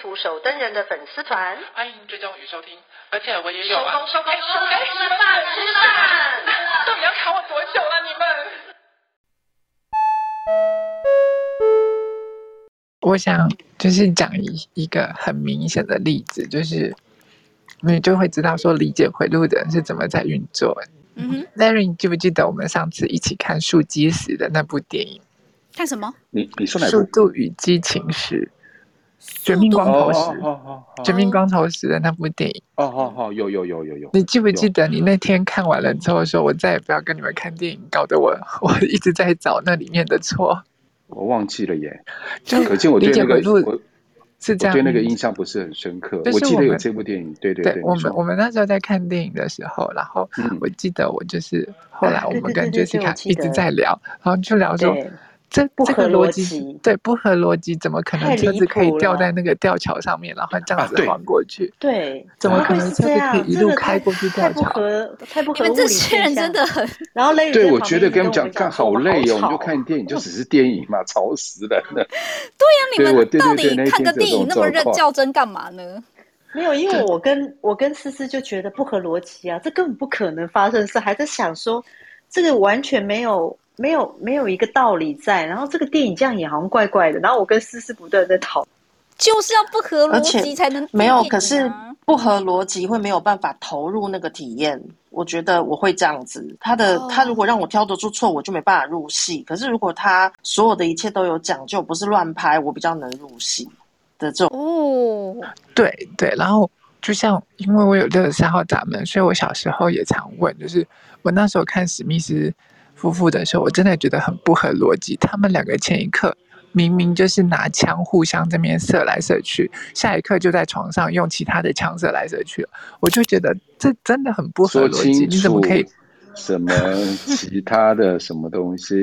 图手登人的粉丝团，欢迎追踪与收听，而且我也有啊。收工收工收工，吃饭吃饭。到底要卡我多久了，啊，你们？我想就是讲一一个很明显的例子，就是你就会知道说理解回路的人是怎么在运作。嗯哼，Larry，你记不记得我们上次一起看《速激时》的那部电影？看什么？你你说哪部？《速度与激情时》。绝命光头时，绝命光头时的那部电影。哦，哦哦，有有有有有。你记不记得你那天看完了之后说，我再也不要跟你们看电影，搞得我我一直在找那里面的错。我忘记了耶。就可见我对那个我是这样，对那个印象不是很深刻。我记得有这部电影，对对对。我们我们那时候在看电影的时候，然后我记得我就是后来我们跟 Jessica 一直在聊，然后就聊说。这不合逻辑，对，不合逻辑，怎么可能车子可以掉在那个吊桥上面，然后这样子横过去？对，怎么可能车子可以一路开过去吊桥？太不合，太不合理。你们这些人真的很……然后累，对，我觉得跟你们讲，看好累哦，你就看电影，就只是电影嘛，吵死人了。对呀，你们到底看个电影那么认较真干嘛呢？没有，因为我跟我跟思思就觉得不合逻辑啊，这根本不可能发生的事，还在想说这个完全没有。没有没有一个道理在，然后这个电影这样也好像怪怪的，然后我跟思思不断在讨，就是要不合逻辑才能、啊、没有，可是不合逻辑会没有办法投入那个体验。我觉得我会这样子，他的、哦、他如果让我挑得出错，我就没办法入戏。可是如果他所有的一切都有讲究，不是乱拍，我比较能入戏的这种。哦，对对，然后就像因为我有六十三号闸门，所以我小时候也常问，就是我那时候看史密斯夫妇的时候，我真的觉得很不合逻辑。他们两个前一刻明明就是拿枪互相这边射来射去，下一刻就在床上用其他的枪射来射去了。我就觉得这真的很不合逻辑。你怎么可以？什么 其他的什么东西？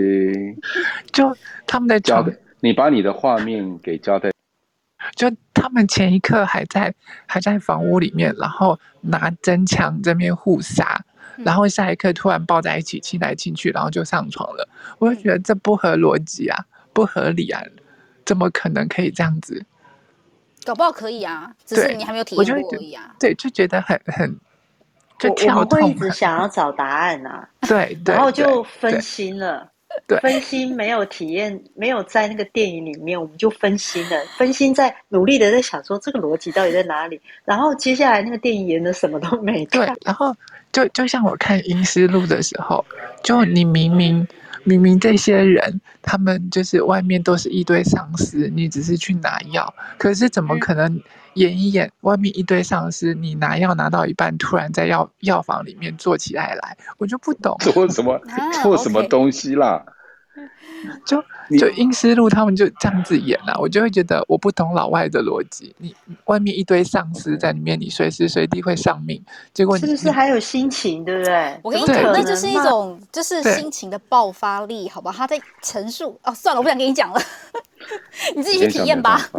就他们的交代，你把你的画面给交代。就他们前一刻还在还在房屋里面，然后拿真枪这边互杀。然后下一刻突然抱在一起亲来亲去，然后就上床了。我就觉得这不合逻辑啊，不合理啊，怎么可能可以这样子？搞不好可以啊，只是你还没有体验过而已啊。对，就觉得很很，就跳痛。我会一直想要找答案啊，对，然后就分心了。对，分心没有体验，没有在那个电影里面，我们就分心了。分心在努力的在想说这个逻辑到底在哪里。然后接下来那个电影演的什么都没看。对，然后就就像我看《阴尸路》的时候，就你明明明明这些人他们就是外面都是一堆丧尸，你只是去拿药，可是怎么可能？演一演，外面一堆丧尸，你拿药拿到一半，突然在药药房里面坐起来来，我就不懂做什么做什么东西啦。就就阴尸路他们就这样子演了，我就会觉得我不懂老外的逻辑。你外面一堆丧尸在里面，你随时随地会丧命，结果你是不是还有心情，对不对？我跟你讲，那就是一种就是心情的爆发力，好吧？他在陈述哦，算了，我不想跟你讲了，你自己去体验吧。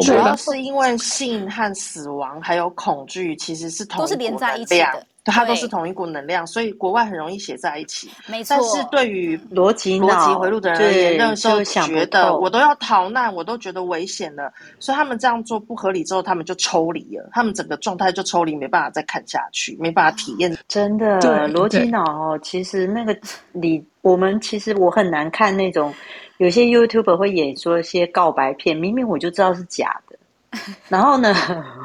主要是因为性和死亡还有恐惧其实是同都是连在一起的。它都是同一股能量，所以国外很容易写在一起。没错，但是对于逻辑逻辑回路的人而言，那时候觉得我都要逃难，我都觉得危险了，所以他们这样做不合理之后，他们就抽离了，他们整个状态就抽离，没办法再看下去，没办法体验。真的，逻辑脑哦，其实那个你我们其实我很难看那种有些 YouTuber 会演说一些告白片，明明我就知道是假的。然后呢，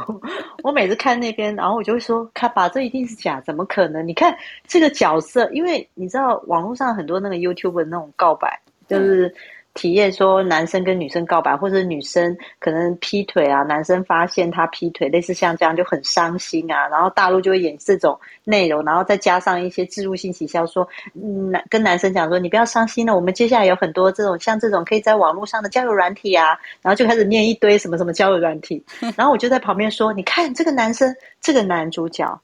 我每次看那边，然后我就会说：“看吧，这一定是假，怎么可能？你看这个角色，因为你知道网络上很多那个 YouTube 的那种告白，就是体验说男生跟女生告白，或者女生可能劈腿啊，男生发现他劈腿，类似像这样就很伤心啊。然后大陆就会演这种内容，然后再加上一些置入性行销，说男、嗯、跟男生讲说你不要伤心了，我们接下来有很多这种像这种可以在网络上的交友软体啊，然后就开始念一堆什么什么交友软体，然后我就在旁边说，你看这个男生，这个男主角。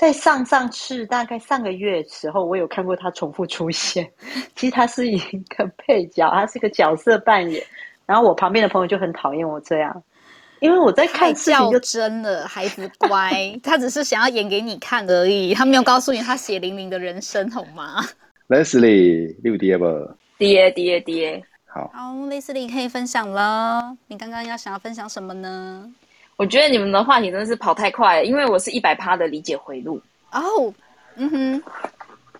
在上上次大概上个月的时候，我有看过他重复出现。其实他是一个配角，他是一个角色扮演。然后我旁边的朋友就很讨厌我这样，因为我在看事情就真的孩子乖，他只是想要演给你看而已，他没有告诉你他血淋淋的人生，好吗？Leslie，六爹吧？爹爹爹，好。好，Leslie 可以分享了。你刚刚要想要分享什么呢？我觉得你们的话题真的是跑太快了，因为我是一百趴的理解回路哦，oh, 嗯哼，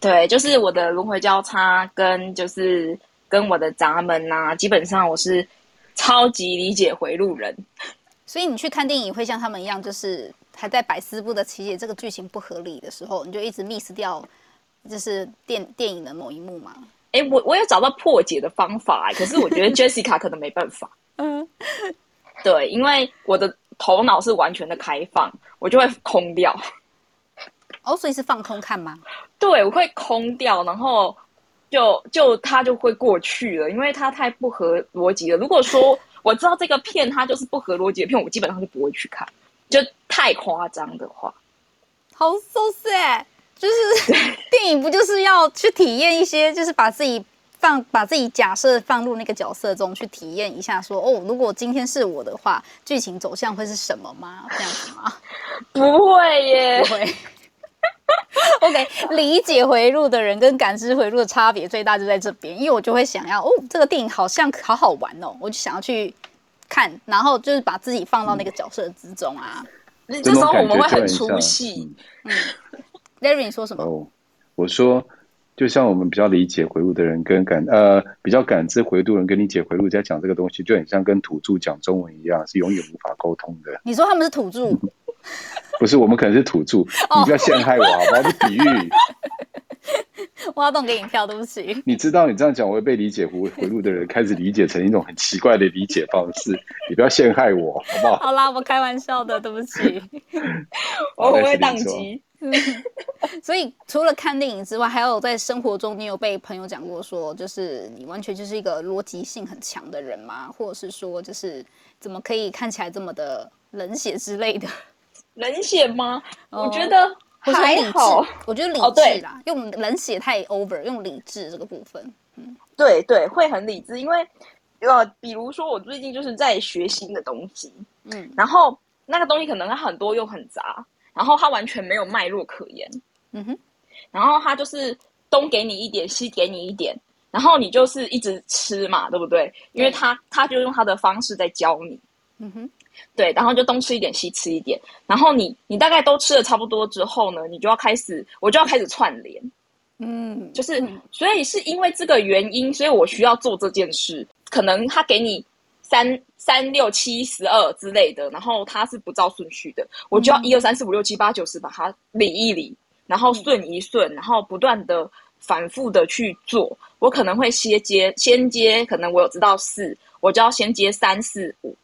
对，就是我的轮回交叉跟就是跟我的闸门呐、啊，基本上我是超级理解回路人。所以你去看电影会像他们一样，就是还在百思不得其解，这个剧情不合理的时候，你就一直 miss 掉，就是电电影的某一幕嘛？哎，我我有找到破解的方法，可是我觉得 Jessica 可能没办法。嗯，对，因为我的。头脑是完全的开放，我就会空掉。哦，所以是放空看吗？对，我会空掉，然后就就它就会过去了，因为它太不合逻辑了。如果说我知道这个片它就是不合逻辑的片，我基本上就不会去看，就太夸张的话。好 so sad，就是 电影不就是要去体验一些，就是把自己。放把自己假设放入那个角色中去体验一下说，说哦，如果今天是我的话，剧情走向会是什么吗？这样子吗？不会耶，不会。OK，理解回路的人跟感知回路的差别最大就在这边，因为我就会想要哦，这个电影好像好好玩哦，我就想要去看，然后就是把自己放到那个角色之中啊。嗯、这时候我们会很出戏。嗯，Larry 你说什么？哦，我说。就像我们比较理解回路的人跟感呃比较感知回路人跟理解回路在讲这个东西，就很像跟土著讲中文一样，是永远无法沟通的。你说他们是土著？不是，我们可能是土著。你不要陷害我，好不好？是比喻。挖洞给你跳，对不起。你知道你这样讲，我会被理解回回路的人开始理解成一种很奇怪的理解方式。你不要陷害我，好不好？好啦，我开玩笑的，对不起。我会宕机。所以除了看电影之外，还有在生活中，你有被朋友讲过说，就是你完全就是一个逻辑性很强的人吗？或者是说，就是怎么可以看起来这么的冷血之类的？冷血吗？哦、我觉得还好。我觉得理智啦，哦、用冷血太 over，用理智这个部分，嗯，对对，会很理智，因为呃，比如说我最近就是在学新的东西，嗯，然后那个东西可能它很多又很杂。然后它完全没有脉络可言，嗯哼，然后它就是东给你一点，西给你一点，然后你就是一直吃嘛，对不对？因为他他就用他的方式在教你，嗯哼，对，然后就东吃一点，西吃一点，然后你你大概都吃的差不多之后呢，你就要开始，我就要开始串联，嗯，就是所以是因为这个原因，所以我需要做这件事，可能他给你。三三六七十二之类的，然后它是不照顺序的，我就要一二三四五六七八九十把它理一理，然后顺一顺，然后不断的反复的去做。我可能会先接先接，可能我有知道四，我就要先接三四五，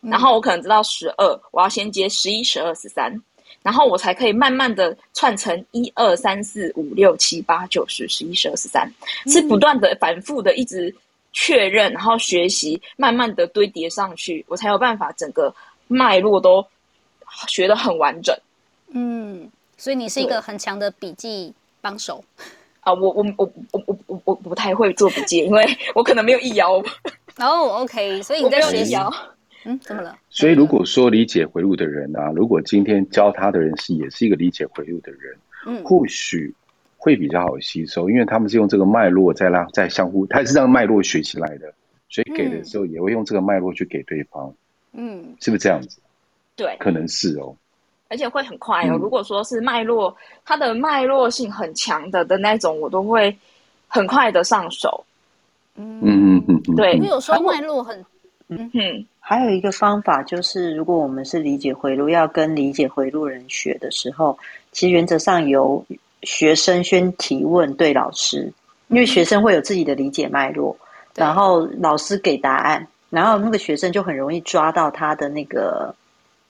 然后我可能知道十二，我要先接十一十二十三，然后我才可以慢慢的串成一二三四五六七八九十十一十二十三，是不断的反复的一直。确认，然后学习，慢慢的堆叠上去，我才有办法整个脉络都学得很完整。嗯，所以你是一个很强的笔记帮手啊！我我我我我我我不太会做笔记，因为我可能没有一摇。哦、oh,，OK，所以你在学习。嗯，怎么了？所以如果说理解回路的人啊，如果今天教他的人是也是一个理解回路的人，嗯，或许。会比较好吸收，因为他们是用这个脉络在让在相互，他是让脉络学起来的，所以给的时候也会用这个脉络去给对方。嗯，是不是这样子？对，可能是哦，而且会很快哦。嗯、如果说是脉络，它的脉络性很强的的那种，我都会很快的上手。嗯嗯嗯嗯，对，因为有时候脉络很，嗯哼。还有一个方法就是，如果我们是理解回路，要跟理解回路人学的时候，其实原则上有。学生先提问对老师，因为学生会有自己的理解脉络，然后老师给答案，然后那个学生就很容易抓到他的那个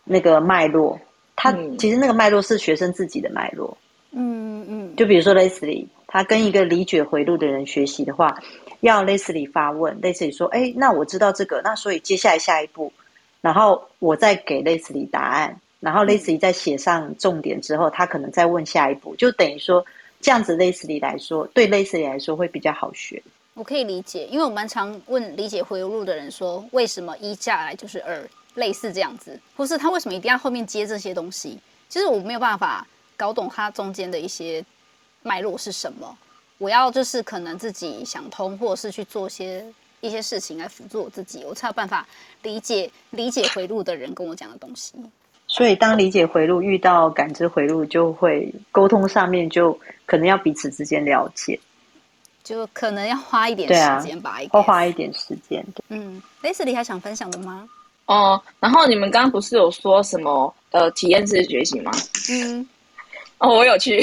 那个脉络。他其实那个脉络是学生自己的脉络。嗯嗯。就比如说 Leslie，他跟一个理解回路的人学习的话，要 Leslie 发问，Leslie 说：“哎，那我知道这个，那所以接下来下一步，然后我再给 Leslie 答案，然后 Leslie 再写上重点之后，他可能再问下一步，就等于说。”这样子，Leslie 来说，对 Leslie 来说会比较好学。我可以理解，因为我蛮常问理解回路的人说，为什么一下来就是二，类似这样子，或是他为什么一定要后面接这些东西？其实我没有办法搞懂他中间的一些脉络是什么。我要就是可能自己想通，或者是去做些一些事情来辅助我自己，我才有办法理解理解回路的人跟我讲的东西。所以，当理解回路遇到感知回路，就会沟通上面就可能要彼此之间了解，就可能要花一点时间吧，会花一点时间。嗯，Leslie 还想分享的吗？哦，然后你们刚刚不是有说什么呃体验式学习吗？嗯，哦，我有去，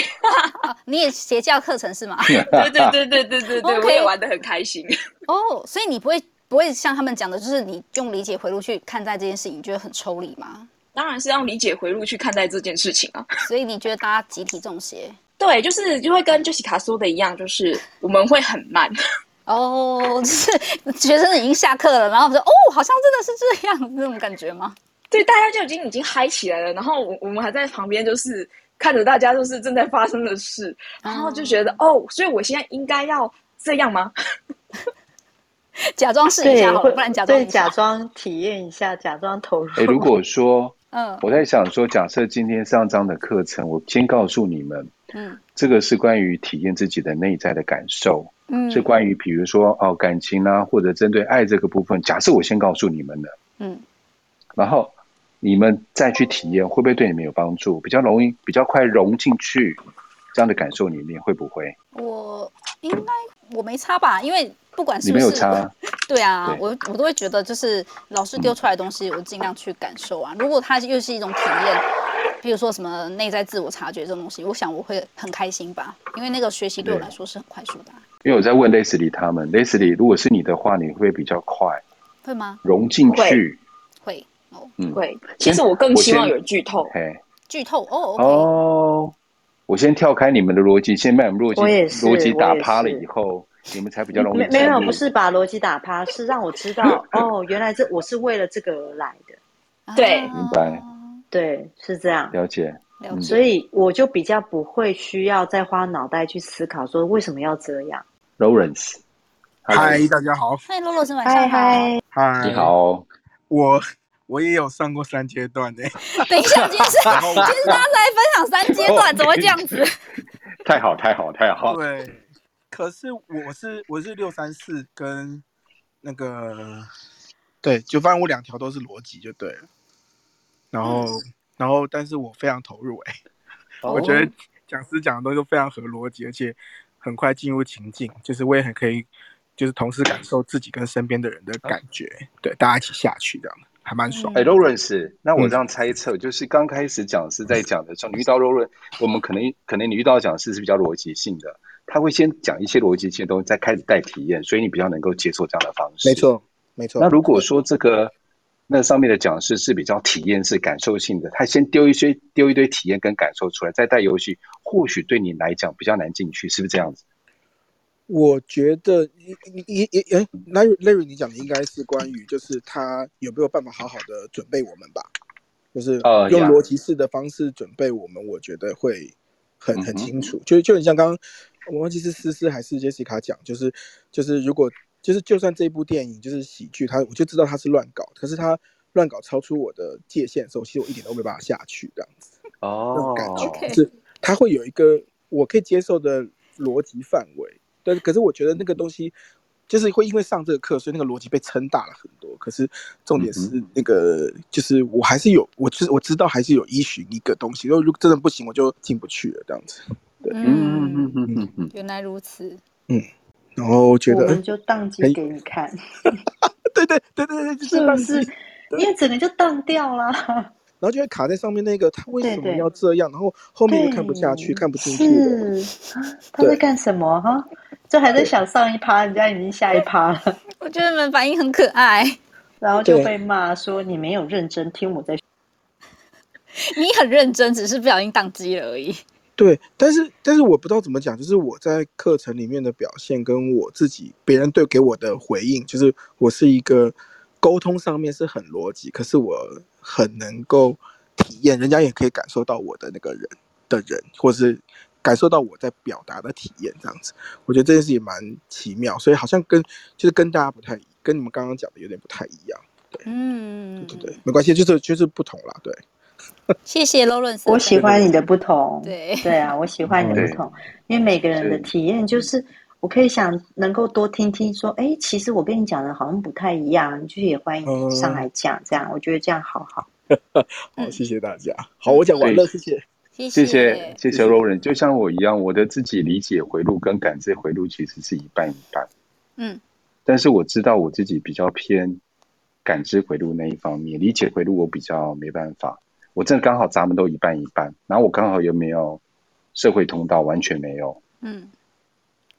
哦、你也邪教课程是吗？对对对对对对对，我也玩的很开心。哦，所以你不会不会像他们讲的，就是你用理解回路去看待这件事情，你觉得很抽离吗？当然是要理解回路去看待这件事情啊，所以你觉得大家集体中邪？对，就是就会跟 Jessica 说的一样，就是我们会很慢 哦，就是学生已经下课了，然后说哦，好像真的是这样，那种感觉吗？对，大家就已经已经嗨起来了，然后我我们还在旁边，就是看着大家就是正在发生的事，然后就觉得、嗯、哦，所以我现在应该要这样吗？假装试一下好了，不然假装对，假装体验一下，假装投入。哎，如果说。嗯，我在想说，假设今天上这样的课程，我先告诉你们，嗯，这个是关于体验自己的内在的感受，嗯，是关于比如说哦感情啊，或者针对爱这个部分，假设我先告诉你们的，嗯，然后你们再去体验，会不会对你们有帮助？比较容易，比较快融进去这样的感受里面，会不会？我应该我没差吧，因为。不管是不是，你没有差。对啊，对我我都会觉得，就是老师丢出来的东西，我尽量去感受啊。嗯、如果它又是一种体验，比如说什么内在自我察觉这种东西，我想我会很开心吧，因为那个学习对我来说是很快速的、啊。因为我在问 Leslie 他们，Leslie 如果是你的话，你会比较快？会吗？融进去？会哦，嗯，会。其实我更希望有剧透。嘿，剧透哦。哦、oh,，我先跳开你们的逻辑，先把你们逻辑逻辑打趴了以后。你们才比较容易。没没有，不是把逻辑打趴，是让我知道 哦，原来这我是为了这个而来的。对，明白。对，是这样。了解。了解。所以我就比较不会需要再花脑袋去思考说为什么要这样。Lawrence，嗨，大家好。嗨，Lawrence，晚上好。嗨，你好。我我也有上过三阶段的。等一下，今天是今天是大家在分享三阶段，怎么会这样子？太好，太好，太好。对。可是我是我是六三四跟那个，对，就反正我两条都是逻辑就对了。然后、嗯、然后，但是我非常投入哎、欸，我觉得讲师讲的东西都非常合逻辑，而且很快进入情境，就是我也很可以，就是同时感受自己跟身边的人的感觉，嗯、对，大家一起下去这样，还蛮爽。哎、，Lawrence，那我这样猜测，嗯、就是刚开始讲师在讲的时候，你遇到 Lawrence，我们可能可能你遇到讲师是比较逻辑性的。他会先讲一些逻辑性的东西，再开始带体验，所以你比较能够接受这样的方式。没错，没错。那如果说这个那上面的讲师是比较体验式、感受性的，他先丢一些丢一堆体验跟感受出来，再带游戏，或许对你来讲比较难进去，是不是这样子？我觉得你你你你哎，Larry，你讲的应该是关于就是他有没有办法好好的准备我们吧？就是用逻辑式的方式准备我们，我觉得会。很很清楚，就就很像刚刚，我忘记是思思还是杰西卡讲，就是就是如果就是就算这部电影就是喜剧，他我就知道他是乱搞，可是他乱搞超出我的界限的时候，其实我一点都没办法下去这样子。哦，那种感觉是他会有一个我可以接受的逻辑范围，对，可是我觉得那个东西。就是会因为上这个课，所以那个逻辑被撑大了很多。可是重点是那个，就是我还是有，我知我知道还是有依循一个东西。如果如果真的不行，我就进不去了，这样子。对，嗯嗯嗯嗯，原来如此。嗯，然后觉得我们就当机给你看。对对对对对，就是不是？因为整个就当掉了。然后就会卡在上面那个，他为什么要这样？对对，然后后面又看不下去，看不进去。是，他在干什么哈？这还在想上一趴，人家已经下一趴了。我觉得你们反应很可爱，然后就被骂说你没有认真听我在。你很认真，只是不小心宕机了而已。对，但是但是我不知道怎么讲，就是我在课程里面的表现，跟我自己别人对给我的回应，就是我是一个沟通上面是很逻辑，可是我很能够体验，人家也可以感受到我的那个人的人，或是感受到我在表达的体验，这样子，我觉得这件事也蛮奇妙，所以好像跟就是跟大家不太，跟你们刚刚讲的有点不太一样，对，嗯，对对对，没关系，就是就是不同啦，对。谢谢 Lawrence，我喜欢你的不同。对。对啊，我喜欢你的不同，因为每个人的体验就是，我可以想能够多听听，说，哎，其实我跟你讲的好像不太一样，就是也欢迎上来讲，这样我觉得这样好好。好，谢谢大家。好，我讲完了，谢谢，谢谢，谢谢 Lawrence。就像我一样，我的自己理解回路跟感知回路其实是一半一半。嗯，但是我知道我自己比较偏感知回路那一方面，理解回路我比较没办法。我正刚好咱们都一半一半，然后我刚好又没有社会通道，完全没有。嗯，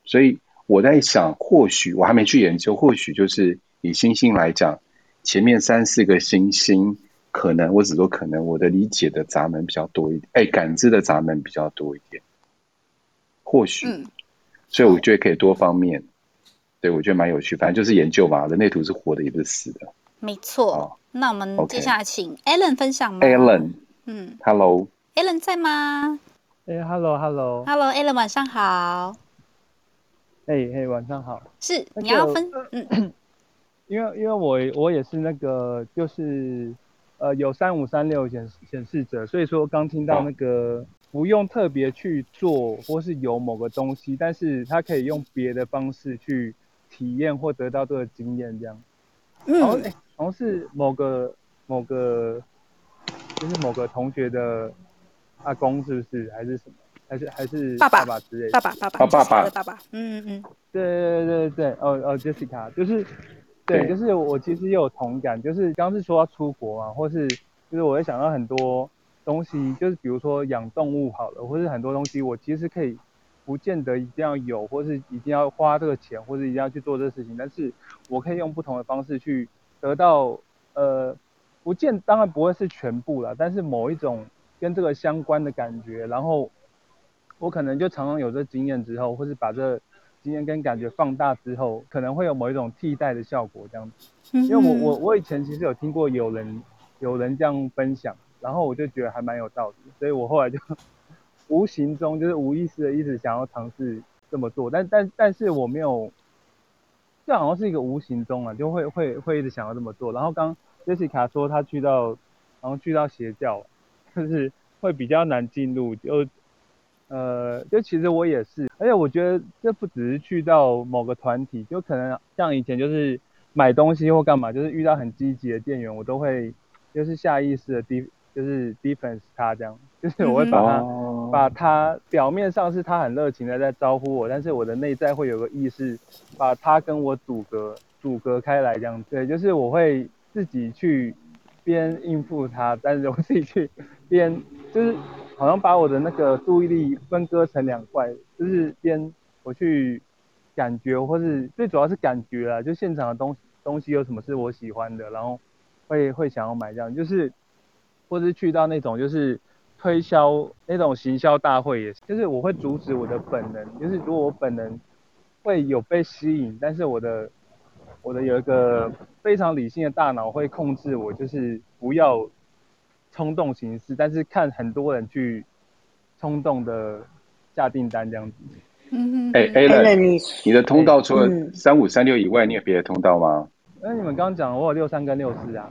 所以我在想，或许我还没去研究，或许就是以星星来讲，前面三四个星星，可能我只说可能我的理解的闸门比较多一点，哎，感知的闸门比较多一点，或许。嗯，所以我觉得可以多方面，对，我觉得蛮有趣，反正就是研究嘛，人类图是活的，也不是死的。没错，哦、那我们接下来请 Alan 分享吗？Alan，嗯，Hello，Alan 在吗？哎、hey,，Hello，Hello，Hello，Alan 晚上好。哎嘿，晚上好。是，你要分，嗯，因为因为我我也是那个就是呃有三五三六显显示者，所以说刚听到那个不用特别去做或是有某个东西，但是他可以用别的方式去体验或得到这个经验，这样。然后哎，好像是某个某个，就是某个同学的阿公，是不是？还是什么？还是还是爸爸之类的？爸爸爸爸爸爸的爸爸。嗯嗯。对对对对哦哦，Jessica，就是对，就是我其实也有同感，就是刚刚是说要出国嘛，或是就是我会想到很多东西，就是比如说养动物好了，或是很多东西，我其实可以。不见得一定要有，或是一定要花这个钱，或是一定要去做这个事情。但是我可以用不同的方式去得到，呃，不见当然不会是全部啦，但是某一种跟这个相关的感觉。然后我可能就常常有这经验之后，或是把这经验跟感觉放大之后，可能会有某一种替代的效果这样子。因为我我我以前其实有听过有人有人这样分享，然后我就觉得还蛮有道理，所以我后来就。无形中就是无意识的一直想要尝试这么做，但但但是我没有，这好像是一个无形中啊，就会会会一直想要这么做。然后刚 Jessica 说她去到，然后去到邪教，就是会比较难进入，就呃，就其实我也是，而且我觉得这不只是去到某个团体，就可能像以前就是买东西或干嘛，就是遇到很积极的店员，我都会就是下意识的低。就是 defense 他这样，就是我会把他、嗯、把他表面上是他很热情的在招呼我，但是我的内在会有个意识，把他跟我阻隔阻隔开来这样。对，就是我会自己去边应付他，但是我自己去边就是好像把我的那个注意力分割成两块，就是边我去感觉，或是最主要是感觉啦，就现场的东西东西有什么是我喜欢的，然后会会想要买这样，就是。或是去到那种就是推销那种行销大会，也是，就是我会阻止我的本能，就是如果我本能会有被吸引，但是我的我的有一个非常理性的大脑会控制我，就是不要冲动行事，但是看很多人去冲动的下订单这样子。嗯嗯。哎，Alan，你的通道除了三五三六以外，你有别的通道吗？那你们刚刚讲我有六三跟六四啊。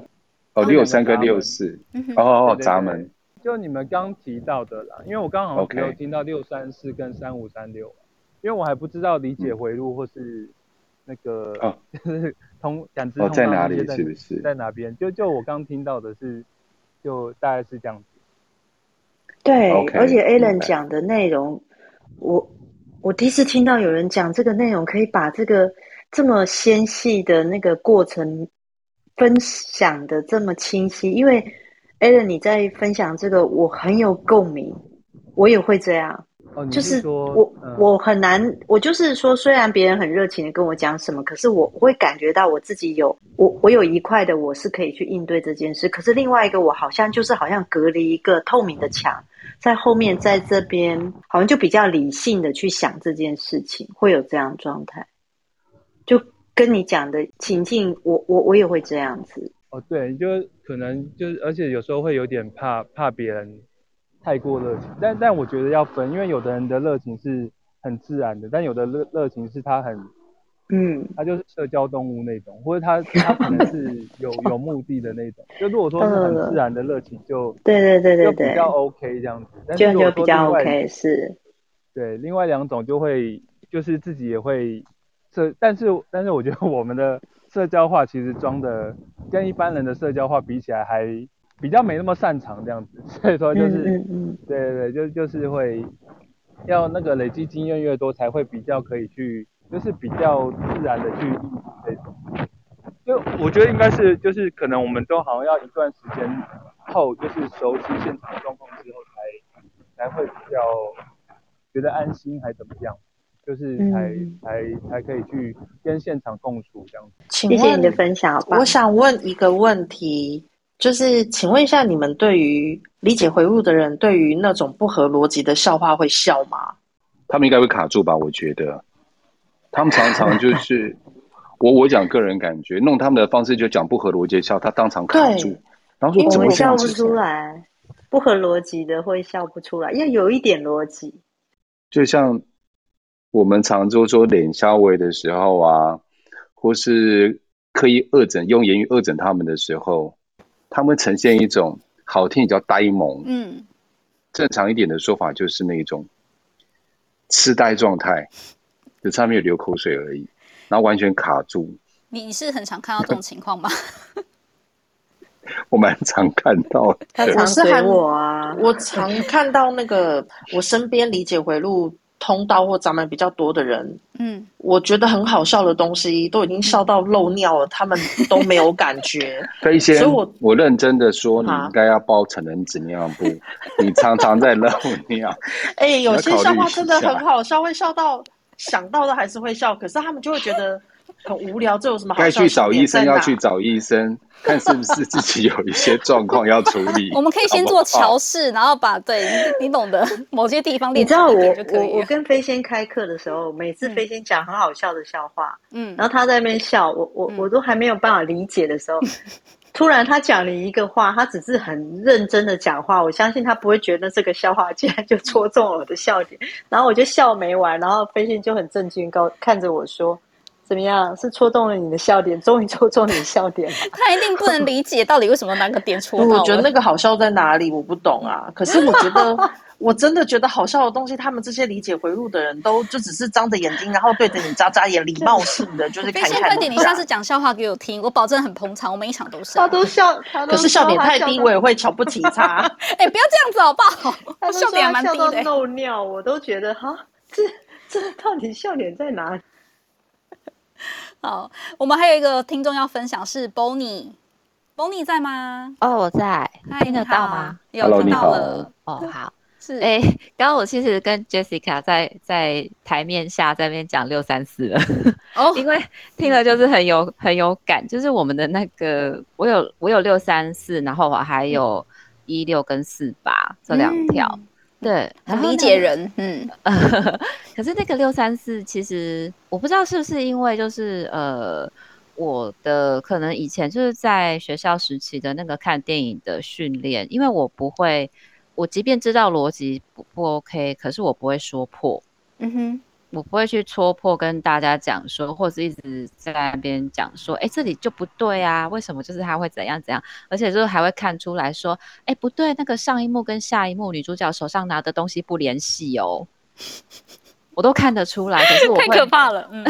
哦，六三跟六四，哦哦，闸门，就你们刚提到的啦，因为我刚好没有听到六三四跟三五三六，因为我还不知道理解回路或是那个，就 是通感知通在哪里，是不是在哪边？就就我刚听到的是，就大概是这样子。对，而且 Alan 讲的内容，我我第一次听到有人讲这个内容，可以把这个这么纤细的那个过程。分享的这么清晰，因为 Alan，你在分享这个，我很有共鸣，我也会这样。哦，就是我、嗯、我很难，我就是说，虽然别人很热情的跟我讲什么，可是我会感觉到我自己有我我有一块的我是可以去应对这件事，可是另外一个我好像就是好像隔离一个透明的墙，在后面在这边好像就比较理性的去想这件事情，会有这样状态，就跟你讲的情境，我我我也会这样子。哦，对，就可能就是，而且有时候会有点怕怕别人。太过热情，但但我觉得要分，因为有的人的热情是很自然的，但有的热热情是他很，嗯，他就是社交动物那种，或者他他可能是 有有目的的那种。就如果说是很自然的热情就，就对对对对对，就比较 OK 这样子。但是就比较 OK 是。对，另外两种就会就是自己也会社，但是但是我觉得我们的社交化其实装的跟一般人的社交化比起来还。比较没那么擅长这样子，所以说就是，嗯嗯嗯对对对，就就是会要那个累积经验越多，才会比较可以去，就是比较自然的去应付这种。就我觉得应该是，就是可能我们都好像要一段时间后，就是熟悉现场状况之后才，才才会比较觉得安心，还怎么样，就是才、嗯、才才可以去跟现场共处这样子。请谢谢你的分享，我想问一个问题。就是，请问一下，你们对于理解回路的人，对于那种不合逻辑的笑话会笑吗？他们应该会卡住吧？我觉得，他们常常就 是，我我讲个人感觉，弄他们的方式就讲不合逻辑的笑，他当场卡住，然后说怎么笑不出来？不合逻辑的会笑不出来，要有一点逻辑。就像我们常就说脸消微的时候啊，或是刻意恶整，用言语恶整他们的时候。他们呈现一种好听，叫呆萌。嗯，正常一点的说法就是那种痴呆状态，就上面有流口水而已，然后完全卡住。你你是很常看到这种情况吗？我蛮常看到的，他常随我啊，我常看到那个我身边理解回路。通道或咱们比较多的人，嗯，我觉得很好笑的东西都已经笑到漏尿了，嗯、他们都没有感觉。飞仙，所以我我认真的说，你应该要包成人纸尿布，你常常在漏尿。哎、欸，有些笑话真的很好笑，会笑到想到的还是会笑，可是他们就会觉得。很无聊，这有什么好？该去找医生，要去找医生，看是不是自己有一些状况要处理。我们可以先做桥式，然后把对你，你懂得某些地方练。你知道我我我跟飞仙开课的时候，每次飞仙讲很好笑的笑话，嗯，然后他在那边笑，我我我都还没有办法理解的时候，突然他讲了一个话，他只是很认真的讲话，我相信他不会觉得这个笑话竟然就戳中了我的笑点，然后我就笑没完，然后飞仙就很震惊，高看着我说。怎么样？是戳中了你的笑点，终于戳中你的笑点。他一定不能理解到底为什么那个点戳到我。觉得那个好笑在哪里？我不懂啊。可是我觉得，我真的觉得好笑的东西，他们这些理解回路的人都就只是张着眼睛，然后对着你眨眨眼，礼貌性的 就是看看。快点，你下次讲笑话给我听，我保证很捧场，我每一场都是。他都笑，他都笑。可是笑点太低，我也会瞧不起他。哎、欸，不要这样子好不好？他笑点蛮低的。笑到漏尿，我都觉得哈，这这到底笑点在哪里？好，我们还有一个听众要分享是 Bonnie，Bonnie 在吗？哦，我在，听得到吗？有听到了。哦，好，是。哎，刚刚我其实跟 Jessica 在在台面下在那边讲六三四了，哦，因为听了就是很有很有感，就是我们的那个，我有我有六三四，然后我还有一六跟四八这两条。嗯对，很理解人，嗯，可是那个六三四，其实我不知道是不是因为就是呃，我的可能以前就是在学校时期的那个看电影的训练，因为我不会，我即便知道逻辑不不 OK，可是我不会说破，嗯哼。我不会去戳破跟大家讲说，或者一直在那边讲说，哎，这里就不对啊，为什么就是他会怎样怎样，而且就是还会看出来说，哎，不对，那个上一幕跟下一幕女主角手上拿的东西不联系哦，我都看得出来，可是我会太可怕了，嗯，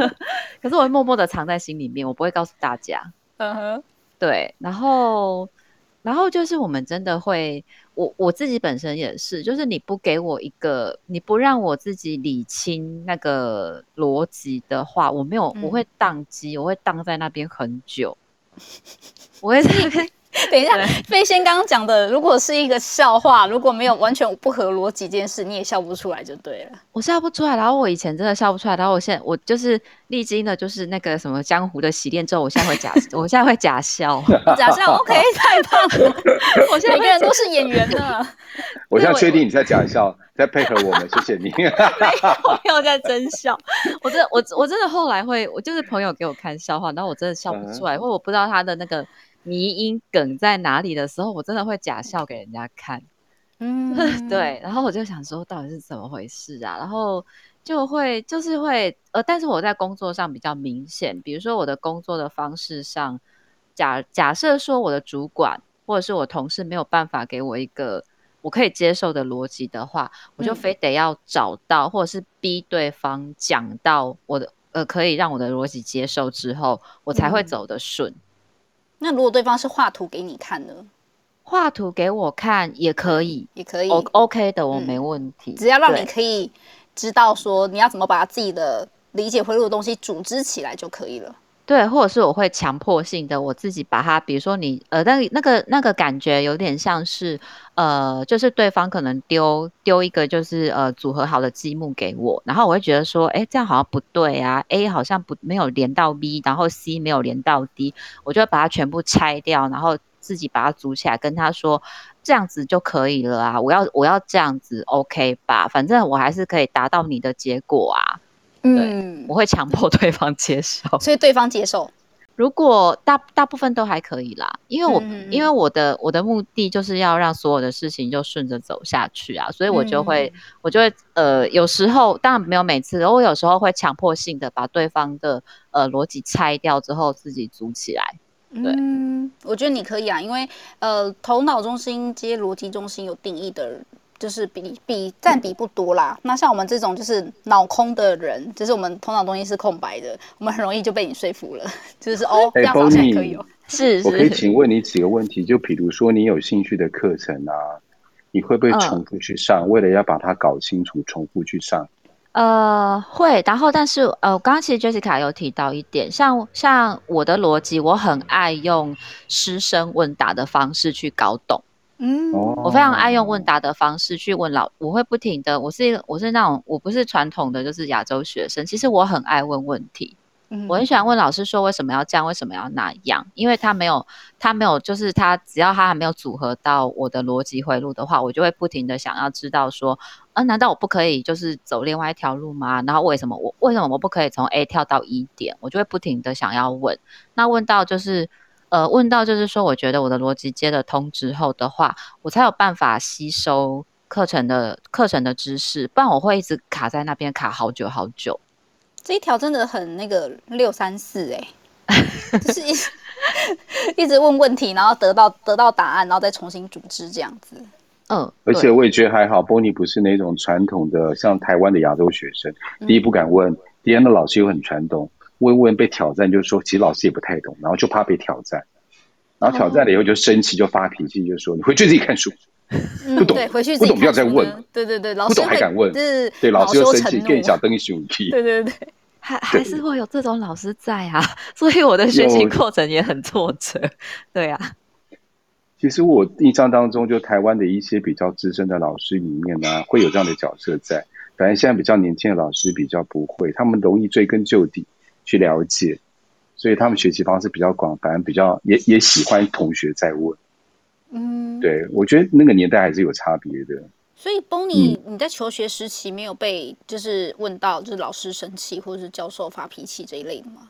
可是我会默默的藏在心里面，我不会告诉大家，嗯哼，对，然后。然后就是我们真的会，我我自己本身也是，就是你不给我一个，你不让我自己理清那个逻辑的话，我没有，我会宕机，我会宕在那边很久，我会在那边 等一下，飞仙刚刚讲的，如果是一个笑话，如果没有完全不合逻辑这件事，你也笑不出来就对了。我笑不出来，然后我以前真的笑不出来，然后我现在我就是历经了就是那个什么江湖的洗练之后，我现在会假，我现在会假笑，假笑，OK，太棒了。我现在每个人都是演员呢。我现在确定你在假笑，在配合我们，谢谢你。没有，没有在真笑。我真的，我我真的后来会，我就是朋友给我看笑话，然后我真的笑不出来，因为我不知道他的那个。迷因梗在哪里的时候，我真的会假笑给人家看，嗯，对，然后我就想说到底是怎么回事啊？然后就会就是会呃，但是我在工作上比较明显，比如说我的工作的方式上，假假设说我的主管或者是我同事没有办法给我一个我可以接受的逻辑的话，我就非得要找到或者是逼对方讲到我的呃可以让我的逻辑接受之后，我才会走得顺。嗯那如果对方是画图给你看呢？画图给我看也可以，也可以，OK 的，我没问题。只要让你可以知道说你要怎么把自己的理解回路的东西组织起来就可以了。对，或者是我会强迫性的我自己把它，比如说你呃，那那个那个感觉有点像是呃，就是对方可能丢丢一个就是呃组合好的积木给我，然后我会觉得说，哎，这样好像不对啊，A 好像不没有连到 B，然后 C 没有连到 D，我就把它全部拆掉，然后自己把它组起来，跟他说这样子就可以了啊，我要我要这样子 OK 吧，反正我还是可以达到你的结果啊。嗯，我会强迫对方接受，所以对方接受。如果大大部分都还可以啦，因为我、嗯、因为我的我的目的就是要让所有的事情就顺着走下去啊，所以我就会、嗯、我就会呃有时候当然没有每次，我有时候会强迫性的把对方的呃逻辑拆掉之后自己组起来。对，嗯，我觉得你可以啊，因为呃头脑中心接逻辑中心有定义的人。就是比比占比不多啦。那像我们这种就是脑空的人，就是我们头脑东西是空白的，我们很容易就被你说服了。就是哦，这样好像可以哦。是，我可以请问你几个问题？就比如说你有兴趣的课程啊，你会不会重复去上？为了要把它搞清楚，重复去上？呃，会。然后，但是呃，刚刚其实 Jessica 有提到一点，像像我的逻辑，我很爱用师生问答的方式去搞懂。嗯，我非常爱用问答的方式去问老，我会不停的，我是我是那种我不是传统的就是亚洲学生，其实我很爱问问题，嗯，我很喜欢问老师说为什么要这样，为什么要那样，因为他没有他没有就是他只要他还没有组合到我的逻辑回路的话，我就会不停的想要知道说，啊，难道我不可以就是走另外一条路吗？然后为什么我为什么我不可以从 A 跳到 E 点？我就会不停的想要问，那问到就是。呃，问到就是说，我觉得我的逻辑接得通之后的话，我才有办法吸收课程的课程的知识，不然我会一直卡在那边卡好久好久。这一条真的很那个六三四哎，就是一直一直问问题，然后得到得到答案，然后再重新组织这样子。嗯，而且我也觉得还好，Bonnie 不是那种传统的像台湾的亚洲学生，第一不敢问，嗯、第二的老师又很传统。问问被挑战，就是说，其实老师也不太懂，然后就怕被挑战，然后挑战了以后就生气，就发脾气，就说你回去自己看书，不懂，对，回去不懂不要再问，对对对，不懂还敢问，对，老师又生气，更小灯熊屁，对对对，还还是会有这种老师在啊，所以我的学习过程也很挫折，对啊。其实我印象当中，就台湾的一些比较资深的老师里面呢，会有这样的角色在，反正现在比较年轻的老师比较不会，他们容易追根究底。去了解，所以他们学习方式比较广泛，比较也也喜欢同学在问。嗯，对，我觉得那个年代还是有差别的。所以，Bonnie，你在求学时期没有被就是问到就是老师生气或者是教授发脾气这一类的吗？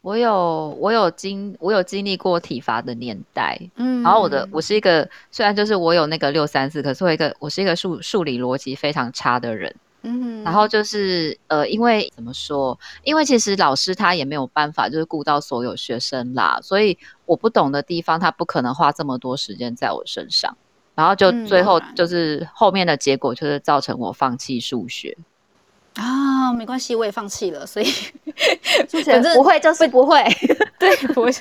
我有，我有经我有经历过体罚的年代。嗯，然后我的我是一个虽然就是我有那个六三四，可是我一个我是一个数数理逻辑非常差的人。嗯，然后就是呃，因为怎么说？因为其实老师他也没有办法，就是顾到所有学生啦，所以我不懂的地方，他不可能花这么多时间在我身上。然后就最后就是后面的结果，就是造成我放弃数学。啊，没关系，我也放弃了，所以 反正不会就是不会，对，不会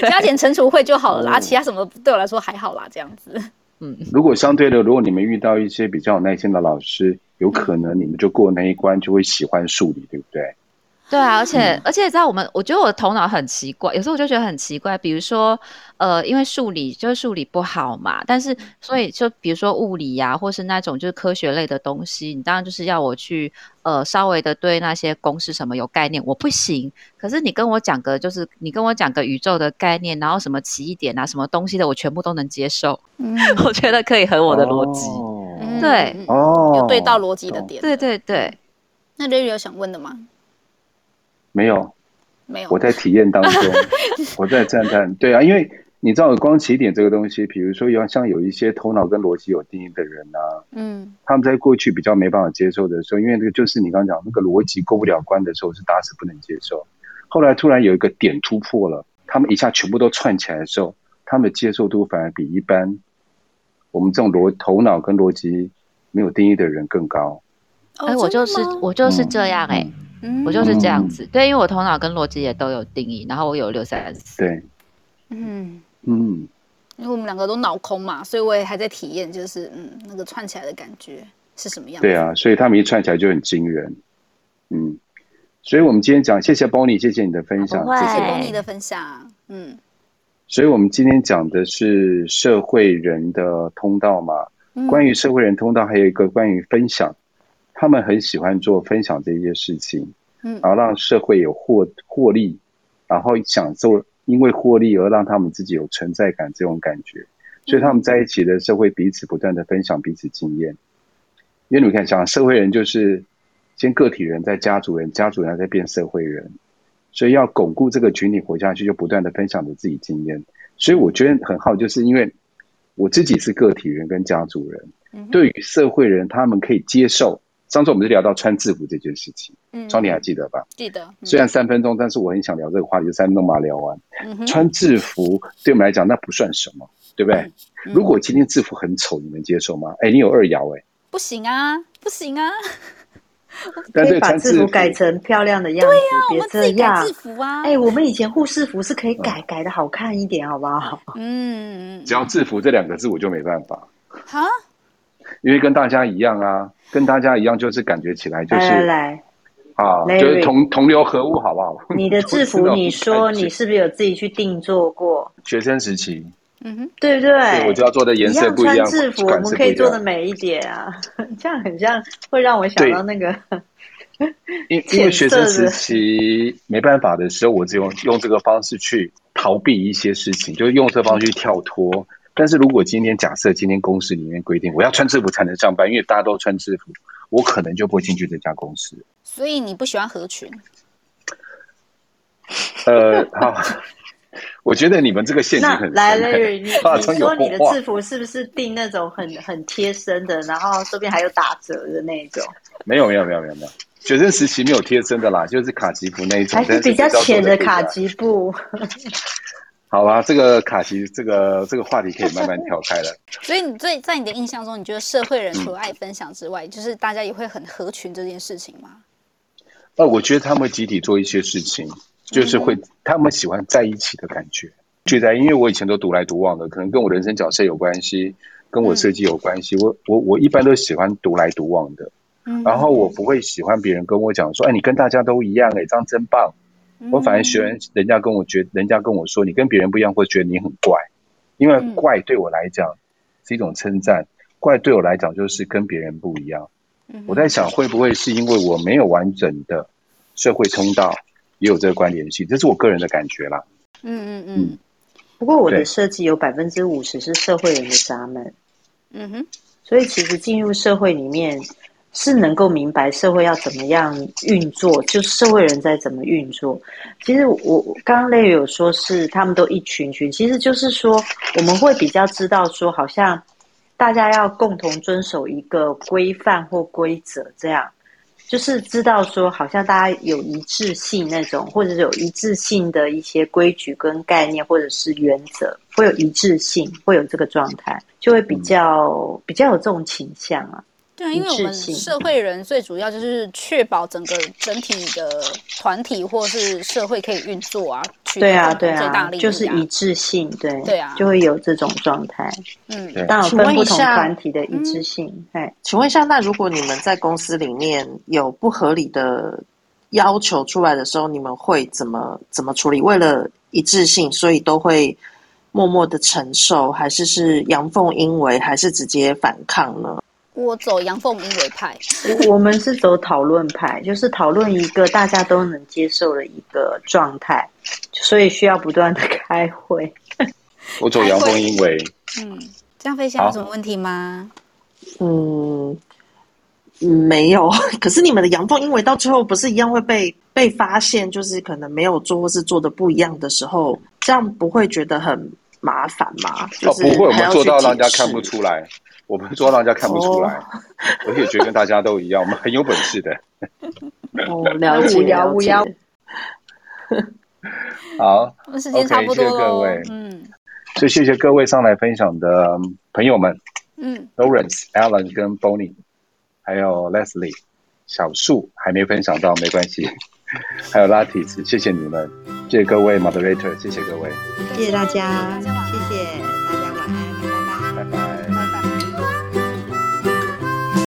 加减乘除会就好了啦，其他什么对我来说还好啦，这样子。嗯，如果相对的，如果你们遇到一些比较有耐心的老师。有可能你们就过那一关，就会喜欢数理，对不对？对啊，而且而且在我们，我觉得我的头脑很奇怪，有时候我就觉得很奇怪，比如说，呃，因为数理就是数理不好嘛，但是所以就比如说物理呀、啊，或是那种就是科学类的东西，你当然就是要我去呃稍微的对那些公式什么有概念，我不行。可是你跟我讲个就是你跟我讲个宇宙的概念，然后什么奇异点啊，什么东西的，我全部都能接受。嗯，我觉得可以合我的逻辑。哦、对，哦，有对到逻辑的点。对对对。那 Larry 有想问的吗？没有，没有。我在体验当中，我在赞叹。对啊，因为你知道光起点这个东西，比如说有像有一些头脑跟逻辑有定义的人啊，嗯，他们在过去比较没办法接受的时候，因为这个就是你刚刚讲那个逻辑过不了关的时候，是打死不能接受。后来突然有一个点突破了，他们一下全部都串起来的时候，他们的接受度反而比一般我们这种逻头脑跟逻辑没有定义的人更高。哎、欸，我就是我就是这样哎、欸。嗯我就是这样子，嗯、对，因为我头脑跟逻辑也都有定义，然后我有六三四，对，嗯。嗯，因为我们两个都脑空嘛，所以我也还在体验，就是嗯，那个串起来的感觉是什么样子？对啊，所以他们一串起来就很惊人，嗯，所以我们今天讲，谢谢 Bonnie，谢谢你的分享，谢谢 Bonnie 的分享，嗯，所以我们今天讲的是社会人的通道嘛，嗯、关于社会人通道，还有一个关于分享。他们很喜欢做分享这些事情，嗯，然后让社会有获获利，然后享受因为获利而让他们自己有存在感这种感觉，所以他们在一起的社会彼此不断的分享彼此经验。因为你们看，讲社会人就是先个体人，再家族人，家族人再变社会人，所以要巩固这个群体活下去，就不断的分享着自己经验。所以我觉得很好，就是因为我自己是个体人跟家族人，对于社会人，他们可以接受。上次我们就聊到穿制服这件事情，嗯，庄你还记得吧？记得。嗯、虽然三分钟，但是我很想聊这个话题，就三分钟把它聊完。嗯、穿制服对我们来讲那不算什么，对不对？嗯、如果今天制服很丑，你能接受吗？哎，你有二爻哎，不行啊，不行啊。可以把制服改成漂亮的样子，对呀、啊，我们自己改制服啊。哎，我们以前护士服是可以改改的好看一点，好不好？嗯，只要制服这两个字，我就没办法。哈？因为跟大家一样啊。跟大家一样，就是感觉起来就是来来来，啊，就是同同流合污，好不好？你的制服，你说你是不是有自己去定做过？学生时期，嗯哼，对不对？我就要做的颜色不一样，穿制服我们可以做的美一点啊，这样很像会让我想到那个。因因为学生时期没办法的时候，我只有用这个方式去逃避一些事情，就是用这个方式去跳脱。但是如果今天假设今天公司里面规定我要穿制服才能上班，因为大家都穿制服，我可能就不会进去这家公司。所以你不喜欢合群？呃，好，我觉得你们这个陷阱很来你 你说你的制服是不是订那种很很贴身的，然后这边还有打折的那种？没有没有没有没有没有，学生时期没有贴身的啦，就是卡其布那一种，还是比较浅的卡其布。好吧，这个卡其，这个这个话题可以慢慢跳开了。所以你最在你的印象中，你觉得社会人除了爱分享之外，嗯、就是大家也会很合群这件事情吗？呃，我觉得他们集体做一些事情，就是会、嗯、他们喜欢在一起的感觉。就在因为我以前都独来独往的，可能跟我人生角色有关系，跟我设计有关系。嗯、我我我一般都喜欢独来独往的，嗯、然后我不会喜欢别人跟我讲说，哎，你跟大家都一样，哎，这样真棒。我反而喜欢人家跟我觉，人家跟我说你跟别人不一样，会觉得你很怪，因为怪对我来讲是一种称赞，怪对我来讲就是跟别人不一样。我在想会不会是因为我没有完整的社会通道，也有这个关联性，这是我个人的感觉啦。嗯嗯嗯。不过我的设计有百分之五十是社会人的闸门。嗯哼。所以其实进入社会里面。是能够明白社会要怎么样运作，就是社会人在怎么运作。其实我刚刚 Larry 有说是他们都一群群，其实就是说我们会比较知道说，好像大家要共同遵守一个规范或规则，这样就是知道说，好像大家有一致性那种，或者是有一致性的一些规矩跟概念，或者是原则，会有一致性，会有这个状态，就会比较比较有这种倾向啊。对啊，因为我们社会人最主要就是确保整个整体的团体或是社会可以运作啊，对啊，对啊，就是一致性，对，对啊，就会有这种状态。嗯，但我分不同团体的一致性。哎，请问一下，那如果你们在公司里面有不合理的要求出来的时候，你们会怎么怎么处理？为了一致性，所以都会默默的承受，还是是阳奉阴违，还是直接反抗呢？我走阳奉阴违派，我们是走讨论派，就是讨论一个大家都能接受的一个状态，所以需要不断的开会。我走阳奉阴违。嗯，这样飞仙有什么问题吗？嗯，没有。可是你们的阳奉阴违到最后不是一样会被被发现，就是可能没有做或是做的不一样的时候，这样不会觉得很麻烦吗？就是、哦，不会，我们做到让人家看不出来。我们做到让人家看不出来，而且觉得跟大家都一样，我们很有本事的。哦，了解了解。好，我们时间差不多了。谢谢各位，嗯，所以谢谢各位上来分享的朋友们，嗯，Lawrence、Alan 跟 Bonnie，还有 Leslie，小树还没分享到没关系，还有 Lattice，谢谢你们，谢谢各位 Moderator，谢谢各位，谢谢大家，谢谢。